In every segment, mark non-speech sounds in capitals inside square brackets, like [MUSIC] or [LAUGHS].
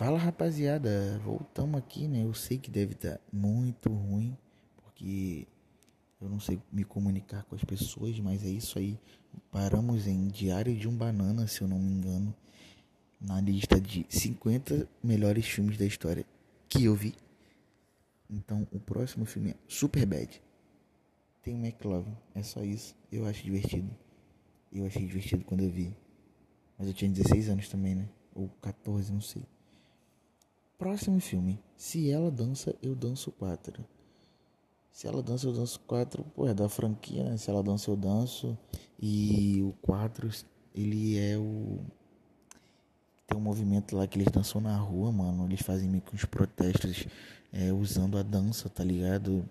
Fala rapaziada, voltamos aqui, né? Eu sei que deve estar muito ruim, porque eu não sei me comunicar com as pessoas, mas é isso aí. Paramos em Diário de um Banana, se eu não me engano, na lista de 50 melhores filmes da história que eu vi. Então, o próximo filme é Super Bad. Tem o McLovin, é só isso. Eu acho divertido. Eu achei divertido quando eu vi. Mas eu tinha 16 anos também, né? Ou 14, não sei. Próximo filme. Se ela dança, eu danço quatro. Se ela dança, eu danço quatro. Pô, é da franquia, né? Se ela dança, eu danço. E o quatro, ele é o. Tem um movimento lá que eles dançam na rua, mano. Eles fazem meio que uns protestos é, usando a dança, tá ligado?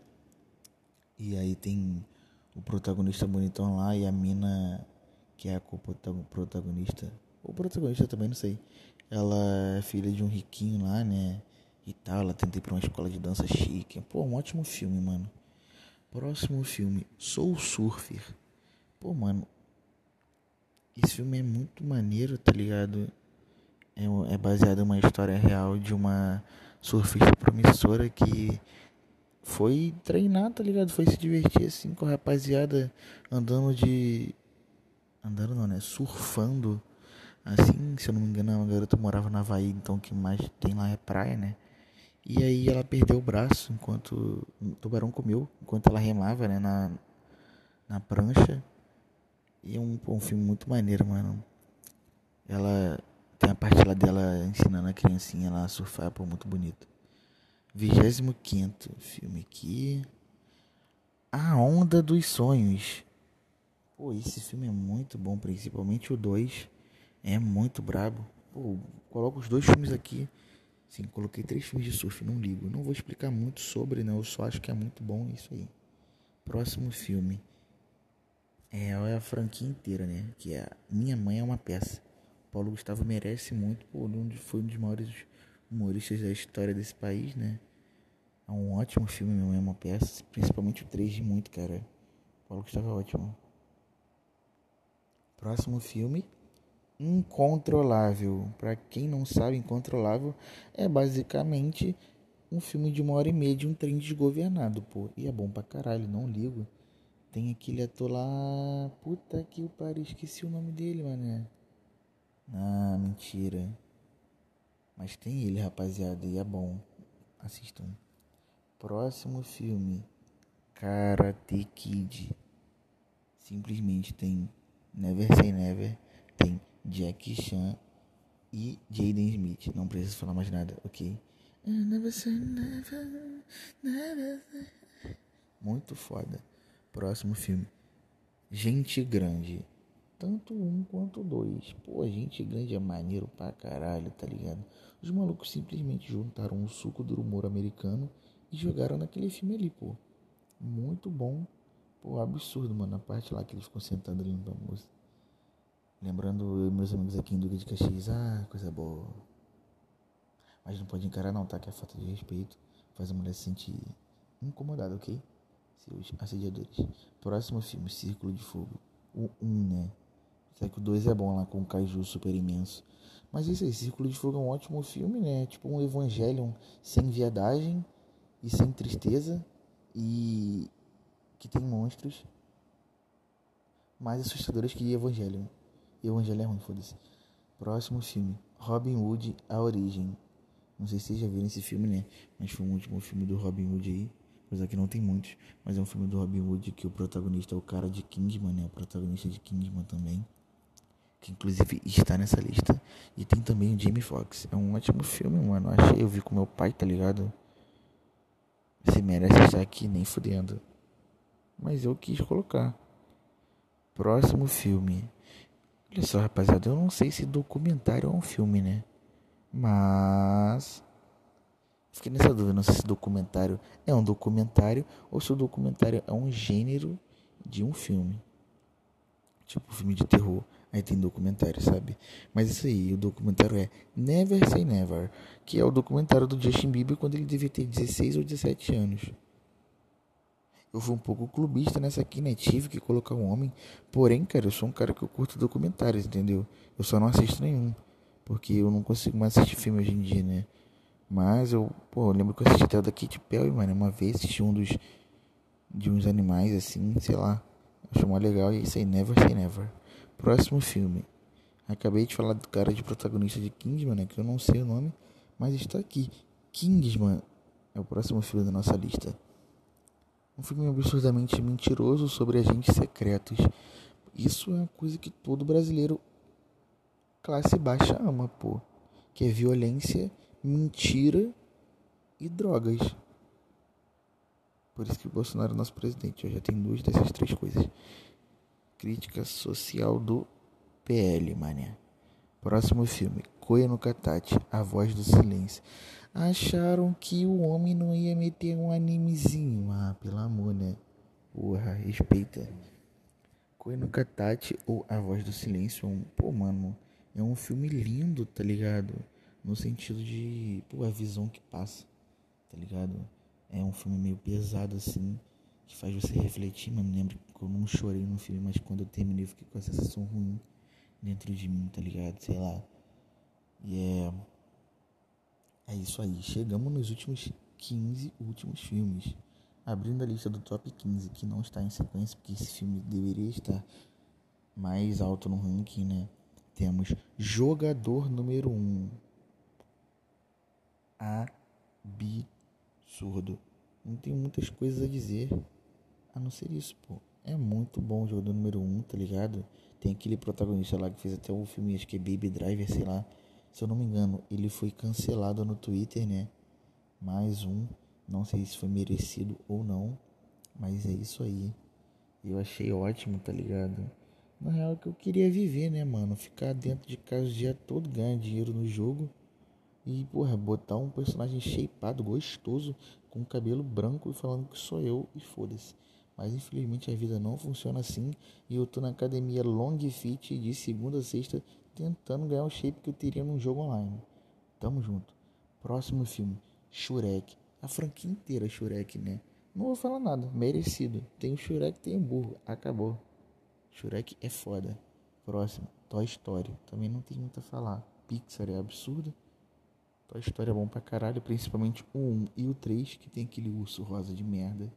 E aí tem o protagonista bonitão lá e a mina que é a protagonista. O protagonista também, não sei. Ela é filha de um riquinho lá, né? E tal. Ela tenta ir pra uma escola de dança chique. Pô, um ótimo filme, mano. Próximo filme, Soul Surfer. Pô, mano. Esse filme é muito maneiro, tá ligado? É, é baseado em uma história real de uma surfista promissora que foi treinar, tá ligado? Foi se divertir assim com a rapaziada andando de. Andando não, né? Surfando Assim, se eu não me engano, a garota morava na Havaí, então o que mais tem lá é praia, né? E aí ela perdeu o braço enquanto o tubarão comeu, enquanto ela remava, né, na, na prancha. E é um, um filme muito maneiro, mano. Ela tem a parte lá dela ensinando a criancinha lá a surfar, pô, muito bonito. 25 filme aqui. A Onda dos Sonhos. Pô, esse filme é muito bom, principalmente o 2. É muito brabo. Pô, coloco os dois filmes aqui. Sim, coloquei três filmes de surf, não ligo. Não vou explicar muito sobre, né? Eu só acho que é muito bom isso aí. Próximo filme. É, é a franquia inteira, né? Que é Minha Mãe é uma Peça. Paulo Gustavo merece muito, pô, foi um dos maiores humoristas da história desse país, né? É um ótimo filme, Minha Mãe é uma Peça. Principalmente o 3 de muito, cara. Paulo Gustavo é ótimo. Próximo filme Incontrolável. Para quem não sabe, Incontrolável é basicamente um filme de uma hora e meia de um trem desgovernado, pô. E é bom pra caralho, não ligo. Tem aquele ator lá. Puta que o pariu, esqueci o nome dele, mané. Ah, mentira. Mas tem ele, rapaziada, e é bom. Assistam. Próximo filme: Karate Kid. Simplesmente tem Never Say Never, tem Jack Chan e Jaden Smith. Não preciso falar mais nada, ok? Muito foda. Próximo filme. Gente Grande. Tanto um quanto dois. Pô, Gente Grande é maneiro pra caralho, tá ligado? Os malucos simplesmente juntaram o suco do humor americano e jogaram naquele filme ali, pô. Muito bom. Pô, absurdo, mano. A parte lá que eles ficam sentados ali no música. Lembrando meus amigos aqui em Duque de Caxias, ah, coisa boa. Mas não pode encarar não, tá? Que é falta de respeito faz a mulher se sentir incomodada, ok? Seus assediadores. Próximo filme, Círculo de Fogo. O 1, né? Será que o 2 é bom lá com o Kaiju super imenso. Mas isso aí, Círculo de Fogo é um ótimo filme, né? Tipo um Evangelion sem viadagem e sem tristeza. E que tem monstros mais assustadores que Evangelion. E o Evangelho é ruim, foda-se. Próximo filme: Robin Hood, A Origem. Não sei se vocês já viram esse filme, né? Mas foi o último filme do Robin Hood aí. Apesar que não tem muitos. Mas é um filme do Robin Hood que o protagonista é o cara de Kingsman, né? O protagonista de Kingsman também. Que inclusive está nessa lista. E tem também o Jamie Foxx. É um ótimo filme, mano. Achei, eu vi com meu pai, tá ligado? Você merece estar aqui, nem fudendo. Mas eu quis colocar. Próximo filme. Olha só, rapaziada, eu não sei se documentário é um filme, né? Mas. Fiquei nessa dúvida, não sei se documentário é um documentário ou se o documentário é um gênero de um filme. Tipo filme de terror. Aí tem documentário, sabe? Mas isso aí, o documentário é Never Say Never, que é o documentário do Justin Bieber quando ele devia ter 16 ou 17 anos. Eu fui um pouco clubista nessa aqui, né? Tive que colocar um homem. Porém, cara, eu sou um cara que eu curto documentários, entendeu? Eu só não assisto nenhum. Porque eu não consigo mais assistir filme hoje em dia, né? Mas eu, pô, eu lembro que eu assisti até o da Katy Perry, mano, uma vez assisti um dos de uns animais assim, sei lá. Achei mó legal e é isso aí, never say never. Próximo filme. Acabei de falar do cara de protagonista de Kingsman, né, que eu não sei o nome, mas está aqui. Kingsman é o próximo filme da nossa lista. Um filme absurdamente mentiroso sobre agentes secretos. Isso é uma coisa que todo brasileiro classe baixa ama, pô. Que é violência mentira e drogas. Por isso que o Bolsonaro é nosso presidente. Eu já tenho duas dessas três coisas. Crítica social do PL, mané. Próximo filme. Coia no Catate, A Voz do Silêncio. Acharam que o homem não ia meter um animezinho. Ah, pelo amor, né? Porra, respeita. Coia no Catate ou A Voz do Silêncio. É um, pô, mano, é um filme lindo, tá ligado? no sentido de, pô, a visão que passa, tá ligado? É um filme meio pesado assim, que faz você refletir, mano. Lembro que eu não chorei no filme, mas quando eu terminei eu fiquei com a sensação ruim dentro de mim, tá ligado? Sei lá. E é. É isso aí. Chegamos nos últimos 15 últimos filmes. Abrindo a lista do top 15, que não está em sequência, porque esse filme deveria estar mais alto no ranking, né? Temos Jogador número 1, absurdo. Não tem muitas coisas a dizer a não ser isso, pô. É muito bom o jogador número 1, um, tá ligado? Tem aquele protagonista lá que fez até o filme, acho que é Baby Driver, sei lá. Se eu não me engano, ele foi cancelado no Twitter, né? Mais um. Não sei se foi merecido ou não. Mas é isso aí. Eu achei ótimo, tá ligado? Na real, é que eu queria viver, né, mano? Ficar dentro de casa o dia todo, ganhar dinheiro no jogo e, porra, botar um personagem shapeado, gostoso, com cabelo branco e falando que sou eu e foda-se. Mas infelizmente a vida não funciona assim e eu tô na academia Long Fit de segunda a sexta tentando ganhar o shape que eu teria num jogo online. Tamo junto. Próximo filme, Shurek. A franquia inteira Shurek, né? Não vou falar nada, merecido. Tem o Shurek, tem o burro. Acabou. Shurek é foda. Próximo, Toy Story. Também não tem muito a falar. Pixar é absurdo. Toy Story é bom pra caralho, principalmente o 1 e o 3, que tem aquele urso rosa de merda,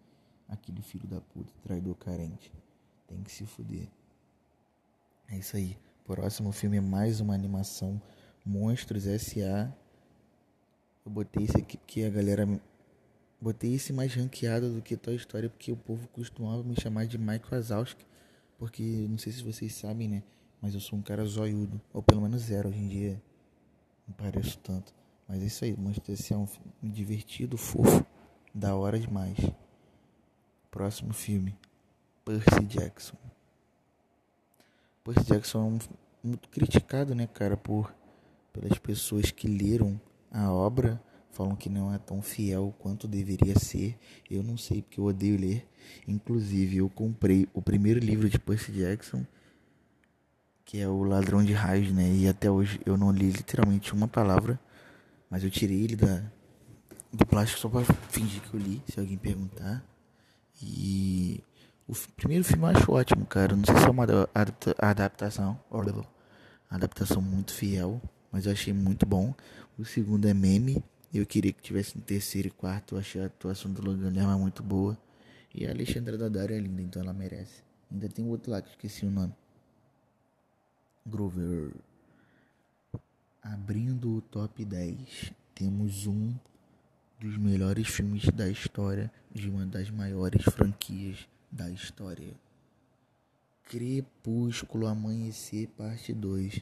aquele filho da puta, traidor carente. Tem que se fuder. É isso aí. Próximo filme é mais uma animação Monstros S.A. Eu botei esse aqui porque a galera. Botei esse mais ranqueado do que Toy Story porque o povo costumava me chamar de Michael Wazowski. Porque não sei se vocês sabem, né? Mas eu sou um cara zoiudo. Ou pelo menos zero hoje em dia. Não pareço tanto. Mas é isso aí, Monstro S.A. é um filme divertido, fofo, da hora demais. Próximo filme, Percy Jackson. Percy Jackson é um, muito criticado, né, cara, por pelas pessoas que leram a obra, falam que não é tão fiel quanto deveria ser. Eu não sei porque eu odeio ler. Inclusive, eu comprei o primeiro livro de Percy Jackson, que é o Ladrão de Raios, né? E até hoje eu não li literalmente uma palavra mas eu tirei ele da, do plástico só pra fingir que eu li, se alguém perguntar. E o primeiro filme eu acho ótimo, cara. Não sei se é uma adaptação, adaptação muito fiel, mas eu achei muito bom. O segundo é meme. Eu queria que tivesse no terceiro e quarto. Eu achei a atuação do Logan Lerma muito boa. E a Alexandra Daddario é linda, então ela merece. Ainda tem outro lá que esqueci o nome. Grover. Abrindo o top 10, temos um dos melhores filmes da história de uma das maiores franquias da história. Crepúsculo Amanhecer Parte 2.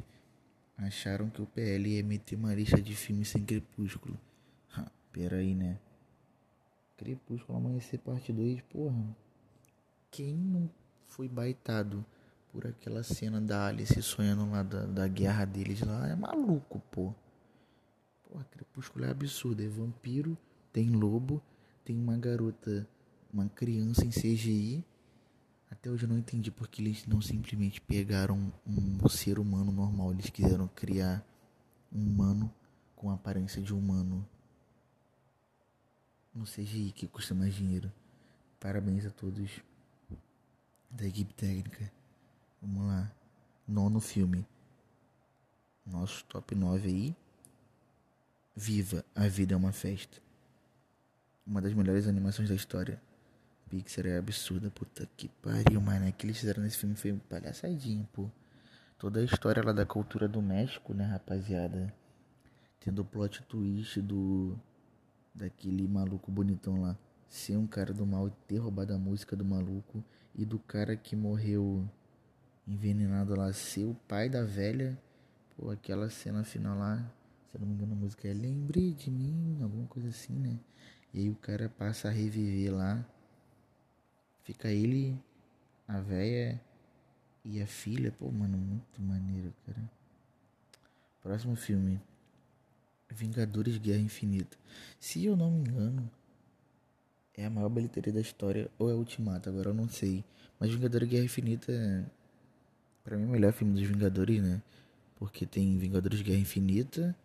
Acharam que o PL ia meter uma lista de filmes sem Crepúsculo. Ha, pera aí, né? Crepúsculo Amanhecer Parte 2, porra. Quem não foi baitado? por aquela cena da Alice sonhando lá da, da guerra deles lá. É maluco, pô. Pô, Crepúsculo é absurdo. É vampiro, tem lobo, tem uma garota, uma criança em CGI. Até hoje eu não entendi porque eles não simplesmente pegaram um ser humano normal. Eles quiseram criar um humano com a aparência de humano no CGI que custa mais dinheiro. Parabéns a todos da equipe técnica. Vamos lá. Nono filme. nosso top 9 aí. Viva, a vida é uma festa. Uma das melhores animações da história. Pixar é absurda, puta que pariu, mano. O que eles fizeram nesse filme foi palhaçadinho, pô. Toda a história lá da cultura do México, né, rapaziada? Tendo o plot twist do. Daquele maluco bonitão lá. Ser um cara do mal e ter roubado a música do maluco. E do cara que morreu envenenado lá ser o pai da velha. Pô, aquela cena final lá. Se eu não me engano, a música é Lembre de mim, alguma coisa assim, né? E aí o cara passa a reviver lá. Fica ele, a véia e a filha. Pô, mano, muito maneiro, cara. Próximo filme. Vingadores Guerra Infinita. Se eu não me engano, é a maior bilheteria da história ou é Ultimato, agora eu não sei. Mas Vingadores Guerra Infinita, para mim, é o melhor filme dos Vingadores, né? Porque tem Vingadores Guerra Infinita,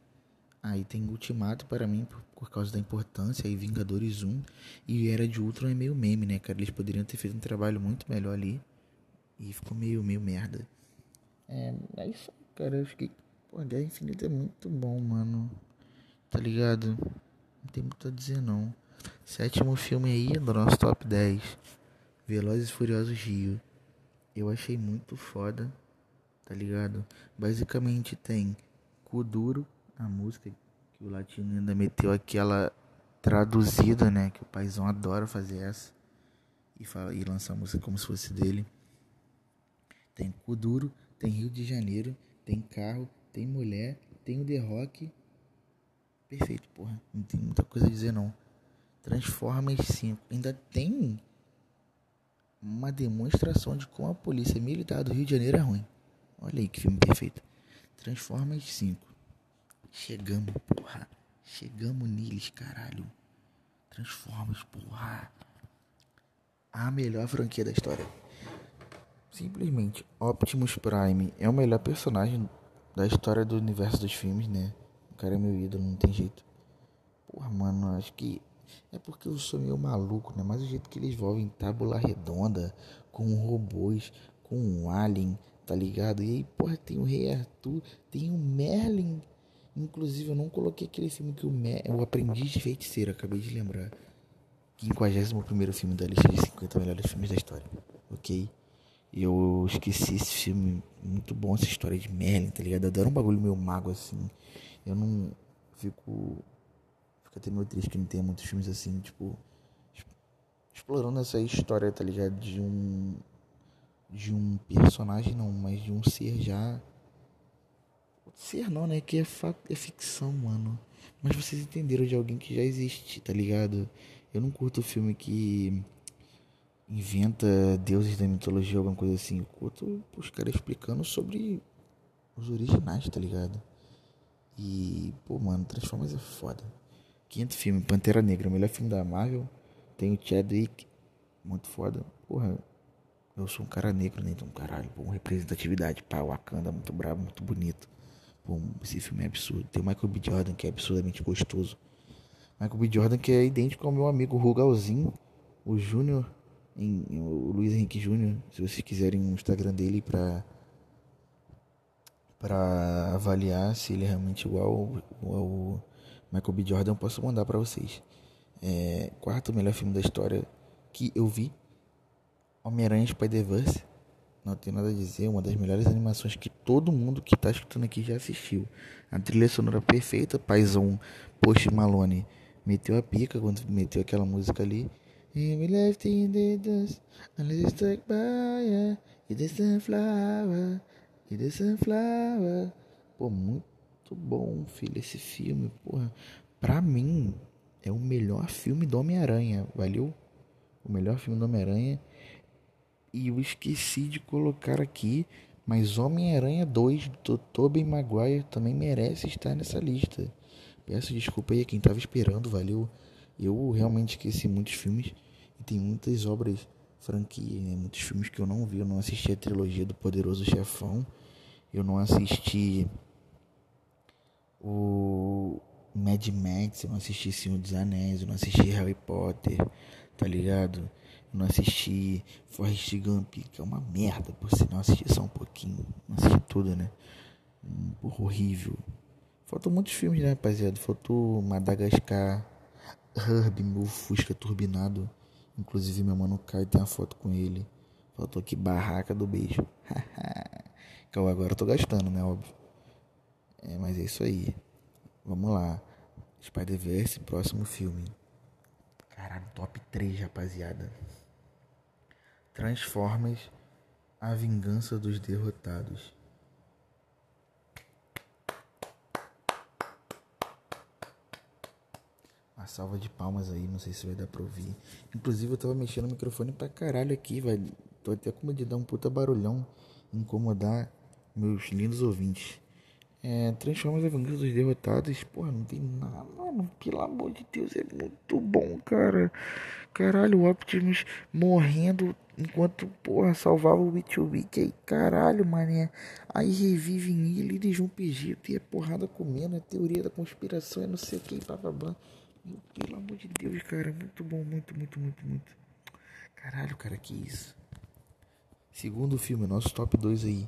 aí tem Ultimato para mim por, por causa da importância, aí Vingadores 1 e Era de Ultron é meio meme, né, cara? Eles poderiam ter feito um trabalho muito melhor ali e ficou meio, meio merda. É, é isso cara. Eu fiquei. Pô, Guerra Infinita é muito bom, mano. Tá ligado? Não tem muito a dizer, não. Sétimo filme aí do nosso top 10. Velozes e Furiosos Rio. Eu achei muito foda, tá ligado? Basicamente tem Kuduro, a música que o latino ainda meteu aquela traduzida, né? Que o paizão adora fazer essa. E, fala, e lançar a música como se fosse dele. Tem Kuduro, tem Rio de Janeiro, tem carro, tem mulher, tem o The Rock. Perfeito, porra. Não tem muita coisa a dizer não. Transformers 5. Ainda tem uma demonstração de como a polícia militar do Rio de Janeiro é ruim. Olha aí que filme perfeito. Transformers 5. Chegamos, porra. Chegamos neles, caralho. Transformers, porra. A melhor franquia da história. Simplesmente, Optimus Prime é o melhor personagem da história do universo dos filmes, né? O cara é meu ídolo, não tem jeito. Porra, mano, acho que é porque eu sou meio maluco, né? Mas o jeito que eles envolvem tábula redonda, com robôs, com um alien, tá ligado? E aí, porra, tem o Rei Arthur, tem o Merlin. Inclusive, eu não coloquei aquele filme que o, Mer o Aprendiz de Feiticeiro, acabei de lembrar. 51 filme da lista de 50 melhores filmes da história, ok? Eu esqueci esse filme, muito bom essa história de Merlin, tá ligado? Adoro um bagulho meio mago assim. Eu não fico Fico até meio triste que não tenha muitos filmes assim, tipo. Explorando essa história, tá ligado? De um. De um personagem, não, mas de um ser já. Ser não, né? Que é, é ficção, mano. Mas vocês entenderam de alguém que já existe, tá ligado? Eu não curto filme que inventa deuses da mitologia, alguma coisa assim. Eu curto os caras explicando sobre os originais, tá ligado? E, pô, mano, Transformers é foda. Quinto filme, Pantera Negra, o melhor filme da Marvel. Tem o Chadwick, muito foda. Porra, eu sou um cara negro, né? Então, caralho, pô, representatividade, pá, Wakanda, muito brabo, muito bonito. Pô, esse filme é absurdo. Tem o Michael B. Jordan, que é absurdamente gostoso. Michael B. Jordan, que é idêntico ao meu amigo Rugalzinho, o Júnior, o Luiz Henrique Júnior. Se vocês quiserem o Instagram dele pra, pra avaliar se ele é realmente igual ao, Michael B. Jordan posso mandar para vocês. É, quarto melhor filme da história que eu vi. Homem-Aranha Spider-Verse. Não tem nada a dizer, uma das melhores animações que todo mundo que está escutando aqui já assistiu. A trilha sonora perfeita, paizão Post Malone meteu a pica quando meteu aquela música ali. We left in the dust, and stuck by it is it is. Pô, muito bom, filho, esse filme, porra. Pra mim, é o melhor filme do Homem-Aranha, valeu? O melhor filme do Homem-Aranha. E eu esqueci de colocar aqui, mas Homem-Aranha 2 do Tobey Maguire também merece estar nessa lista. Peço desculpa aí a quem tava esperando, valeu? Eu realmente esqueci muitos filmes e tem muitas obras franquias, né? muitos filmes que eu não vi. Eu não assisti a trilogia do Poderoso Chefão, eu não assisti o Mad Max, eu não assisti Senhor dos Anéis, eu não assisti Harry Potter, tá ligado? Eu não assisti Forrest Gump, que é uma merda, por sinal, assisti só um pouquinho, não assisti tudo, né? Porra, horrível. Faltam muitos filmes, né, rapaziada? Faltou Madagascar, Herbie, meu Fusca turbinado. Inclusive, meu mano Caio tem uma foto com ele. Faltou aqui Barraca do Beijo. [LAUGHS] que eu agora tô gastando, né? Óbvio. É, mas é isso aí. Vamos lá. Spider-Verse, próximo filme. Caralho, top 3, rapaziada. Transformers, A Vingança dos Derrotados. Uma salva de palmas aí, não sei se vai dar pra ouvir. Inclusive eu tava mexendo o microfone pra caralho aqui, velho. Tô até com medo de dar um puta barulhão, incomodar meus lindos ouvintes. É, Transformers a Vingança dos Derrotados, porra, não tem nada, mano, pelo amor de Deus, é muito bom, cara. Caralho, o Optimus morrendo enquanto, porra, salvava o Witch aí, caralho, mané. Aí revivem ele, eles vão pedir, e é porrada comendo, é teoria da conspiração, é não sei o que, blá. Pelo amor de Deus, cara, muito bom, muito, muito, muito, muito. Caralho, cara, que isso. Segundo filme, nosso top 2 aí.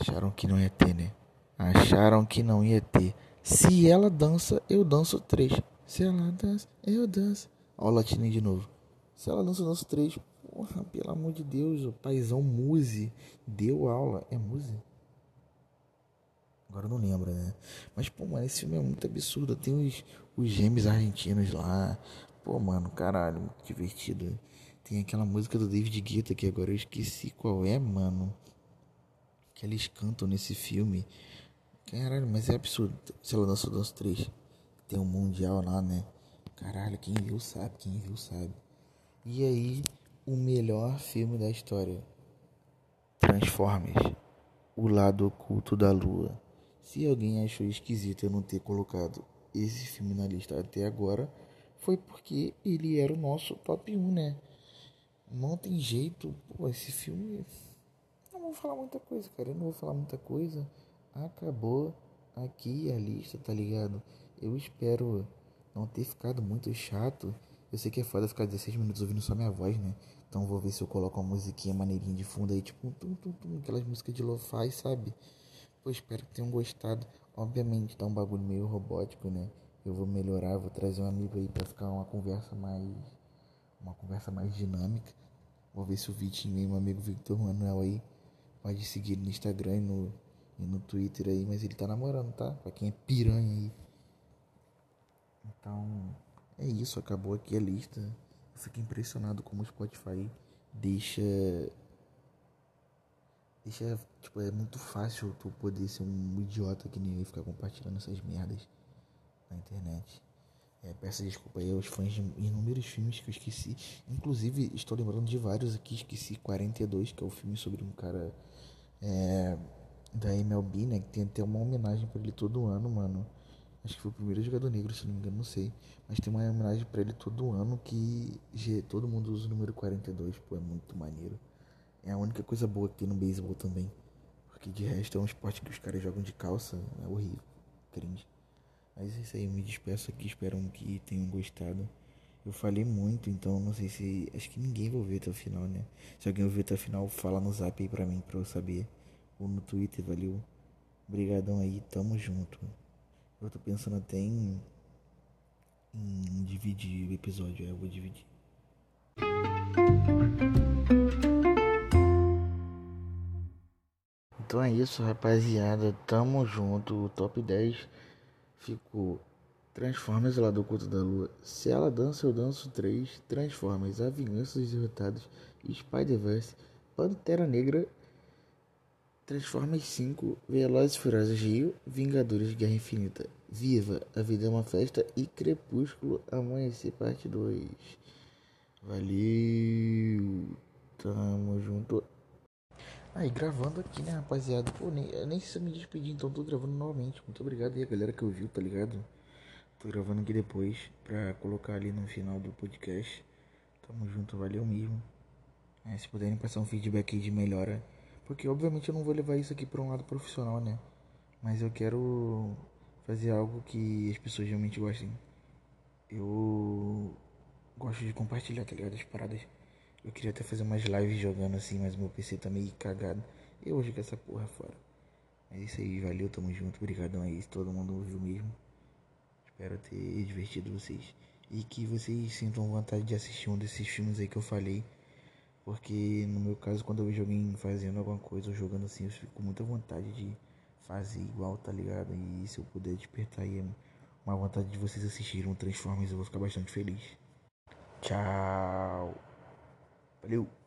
Acharam que não ia ter, né? Acharam que não ia ter. Se ela dança, eu danço três. Se ela dança, eu danço. Ó o latininho de novo. Se ela dança, eu danço três. Porra, pelo amor de Deus, o paizão Muse deu aula. É Muse? Agora não lembro, né? Mas, pô, mano, esse filme é muito absurdo. Tem os, os gêmeos argentinos lá. Pô, mano, caralho, muito divertido. Tem aquela música do David Guetta que agora eu esqueci qual é, mano. Que eles cantam nesse filme. Caralho, mas é absurdo. Se ela dança dança três. Tem um mundial lá, né? Caralho, quem viu sabe, quem viu sabe. E aí, o melhor filme da história. Transformers. O lado oculto da lua. Se alguém achou esquisito eu não ter colocado esse filme na lista até agora, foi porque ele era o nosso top 1, né? Não tem jeito, pô, esse filme. Vou falar muita coisa, cara. Eu não vou falar muita coisa. Acabou aqui a lista, tá ligado? Eu espero não ter ficado muito chato. Eu sei que é foda ficar 16 minutos ouvindo só minha voz, né? Então vou ver se eu coloco uma musiquinha maneirinha de fundo aí, tipo um tum tum tum, aquelas músicas de lo-fi, sabe? Pô, espero que tenham gostado. Obviamente tá um bagulho meio robótico, né? Eu vou melhorar, vou trazer um amigo aí pra ficar uma conversa mais. Uma conversa mais dinâmica. Vou ver se o Vitinho aí, meu amigo Victor Manuel aí, pode seguir no Instagram e no, e no Twitter aí, mas ele tá namorando, tá? Pra quem é piranha aí. Então, é isso, acabou aqui a lista. Eu fico impressionado como o Spotify deixa. Deixa. Tipo, é muito fácil tu poder ser um idiota que nem eu ficar compartilhando essas merdas na internet. É, peço desculpa aí aos fãs de inúmeros filmes que eu esqueci. Inclusive, estou lembrando de vários aqui. Esqueci 42, que é o filme sobre um cara é, da MLB, né? Que tem até uma homenagem para ele todo ano, mano. Acho que foi o primeiro jogador negro, se não me engano, não sei. Mas tem uma homenagem para ele todo ano que todo mundo usa o número 42. Pô, é muito maneiro. É a única coisa boa que tem no beisebol também. Porque de resto é um esporte que os caras jogam de calça. É horrível. Cringe. Mas é isso aí, me despeço aqui, espero que tenham gostado. Eu falei muito, então não sei se. Acho que ninguém vai ver até o final, né? Se alguém ouvir até o final, fala no zap aí pra mim, pra eu saber. Ou no Twitter, valeu? Obrigadão aí, tamo junto. Eu tô pensando até em. em dividir o episódio, é, eu vou dividir. Então é isso, rapaziada. Tamo junto. O top 10 ficou Transformers lá do culto da lua. Se ela dança, eu danço 3. Transformers, A Vingança dos Derrotados. Spider-Verse. Pantera Negra. Transformers 5. Velozes Furiosos Rio. Vingadores Guerra Infinita. Viva, a vida é uma festa. E Crepúsculo Amanhecer Parte 2. Valeu. Tamo junto. Aí, gravando aqui, né, rapaziada? Pô, nem, nem se eu me despedir, então tô gravando novamente. Muito obrigado aí a galera que ouviu, tá ligado? Tô gravando aqui depois pra colocar ali no final do podcast. Tamo junto, valeu mesmo. É, se puderem passar um feedback de melhora. Porque obviamente eu não vou levar isso aqui pra um lado profissional, né? Mas eu quero fazer algo que as pessoas realmente gostem. Eu gosto de compartilhar, tá ligado? As paradas. Eu queria até fazer umas lives jogando assim, mas meu PC tá meio cagado. Eu vou jogar essa porra fora. É isso aí, valeu, tamo junto, obrigadão aí, todo mundo ouviu mesmo. Espero ter divertido vocês. E que vocês sintam vontade de assistir um desses filmes aí que eu falei. Porque no meu caso, quando eu vejo alguém fazendo alguma coisa ou jogando assim, eu fico com muita vontade de fazer igual, tá ligado? E se eu puder despertar aí uma vontade de vocês assistirem um Transformers, eu vou ficar bastante feliz. Tchau. Valeu.